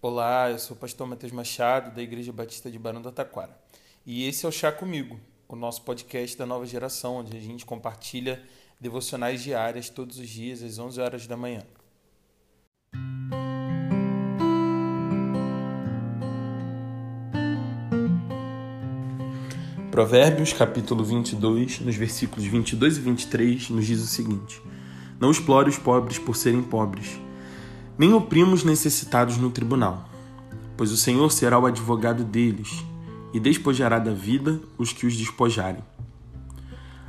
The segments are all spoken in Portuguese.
Olá, eu sou o pastor Matheus Machado, da Igreja Batista de Barão do Taquara. E esse é o Chá Comigo, o nosso podcast da nova geração, onde a gente compartilha devocionais diárias todos os dias às 11 horas da manhã. Provérbios, capítulo 22, nos versículos 22 e 23, nos diz o seguinte: Não explore os pobres por serem pobres nem oprima os necessitados no tribunal, pois o Senhor será o advogado deles e despojará da vida os que os despojarem.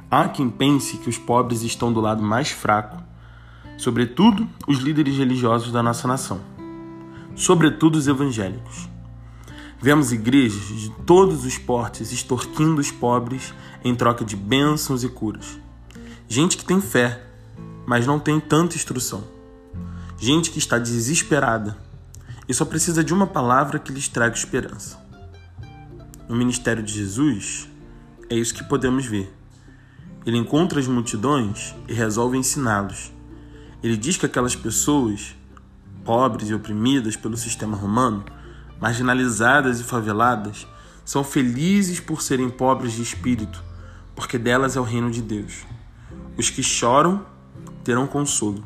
Há quem pense que os pobres estão do lado mais fraco, sobretudo os líderes religiosos da nossa nação, sobretudo os evangélicos. Vemos igrejas de todos os portes extorquindo os pobres em troca de bênçãos e curas. Gente que tem fé, mas não tem tanta instrução gente que está desesperada e só precisa de uma palavra que lhes traga esperança. No ministério de Jesus, é isso que podemos ver. Ele encontra as multidões e resolve ensiná-los. Ele diz que aquelas pessoas, pobres e oprimidas pelo sistema romano, marginalizadas e faveladas, são felizes por serem pobres de espírito, porque delas é o reino de Deus. Os que choram terão consolo.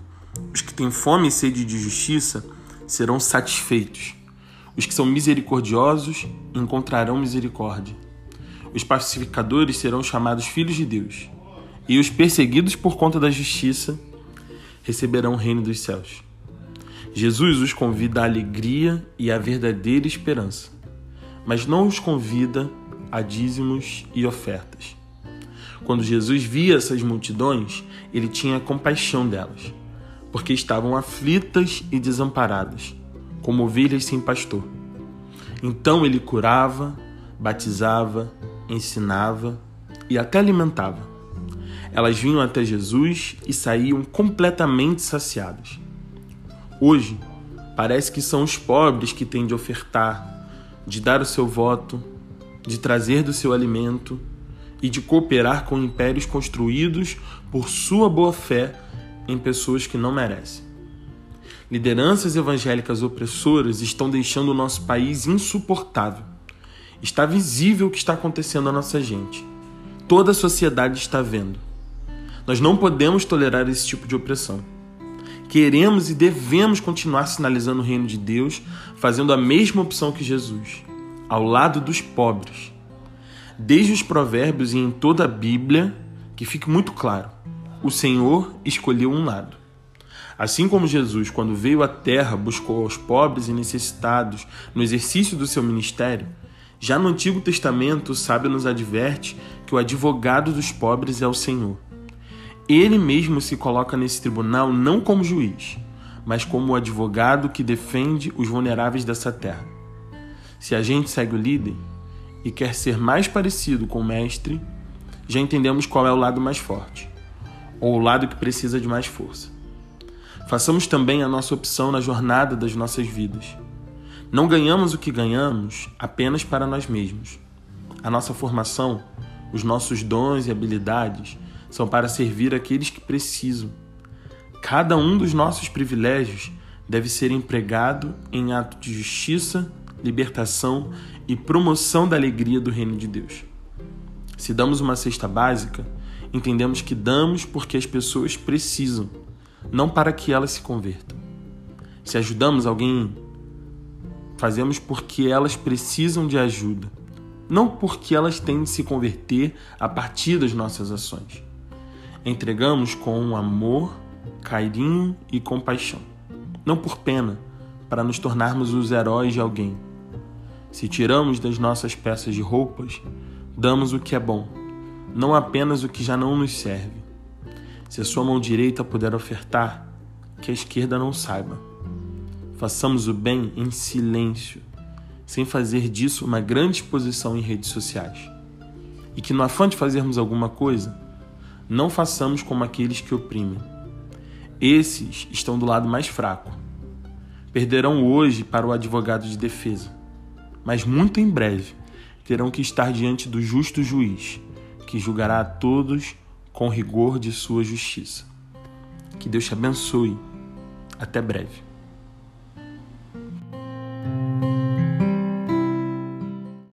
Os que têm fome e sede de justiça serão satisfeitos. Os que são misericordiosos encontrarão misericórdia. Os pacificadores serão chamados filhos de Deus. E os perseguidos por conta da justiça receberão o reino dos céus. Jesus os convida à alegria e à verdadeira esperança, mas não os convida a dízimos e ofertas. Quando Jesus via essas multidões, ele tinha compaixão delas porque estavam aflitas e desamparadas, como ovelhas sem pastor. Então ele curava, batizava, ensinava e até alimentava. Elas vinham até Jesus e saíam completamente saciadas. Hoje, parece que são os pobres que têm de ofertar, de dar o seu voto, de trazer do seu alimento e de cooperar com impérios construídos por sua boa fé em pessoas que não merecem. Lideranças evangélicas opressoras estão deixando o nosso país insuportável. Está visível o que está acontecendo à nossa gente. Toda a sociedade está vendo. Nós não podemos tolerar esse tipo de opressão. Queremos e devemos continuar sinalizando o reino de Deus, fazendo a mesma opção que Jesus, ao lado dos pobres. Desde os provérbios e em toda a Bíblia, que fique muito claro, o Senhor escolheu um lado. Assim como Jesus, quando veio à terra, buscou aos pobres e necessitados no exercício do seu ministério, já no Antigo Testamento o sábio nos adverte que o advogado dos pobres é o Senhor. Ele mesmo se coloca nesse tribunal não como juiz, mas como o advogado que defende os vulneráveis dessa terra. Se a gente segue o líder e quer ser mais parecido com o mestre, já entendemos qual é o lado mais forte ou o lado que precisa de mais força. Façamos também a nossa opção na jornada das nossas vidas. Não ganhamos o que ganhamos apenas para nós mesmos. A nossa formação, os nossos dons e habilidades são para servir aqueles que precisam. Cada um dos nossos privilégios deve ser empregado em ato de justiça, libertação e promoção da alegria do reino de Deus. Se damos uma cesta básica, entendemos que damos porque as pessoas precisam, não para que elas se convertam. Se ajudamos alguém, fazemos porque elas precisam de ajuda, não porque elas têm de se converter a partir das nossas ações. Entregamos com amor, carinho e compaixão, não por pena, para nos tornarmos os heróis de alguém. Se tiramos das nossas peças de roupas, damos o que é bom não apenas o que já não nos serve. Se a sua mão direita puder ofertar, que a esquerda não saiba. Façamos o bem em silêncio, sem fazer disso uma grande exposição em redes sociais. E que no afã de fazermos alguma coisa, não façamos como aqueles que oprimem. Esses estão do lado mais fraco. Perderão hoje para o advogado de defesa, mas muito em breve terão que estar diante do justo juiz que julgará a todos com rigor de sua justiça. Que Deus te abençoe. Até breve.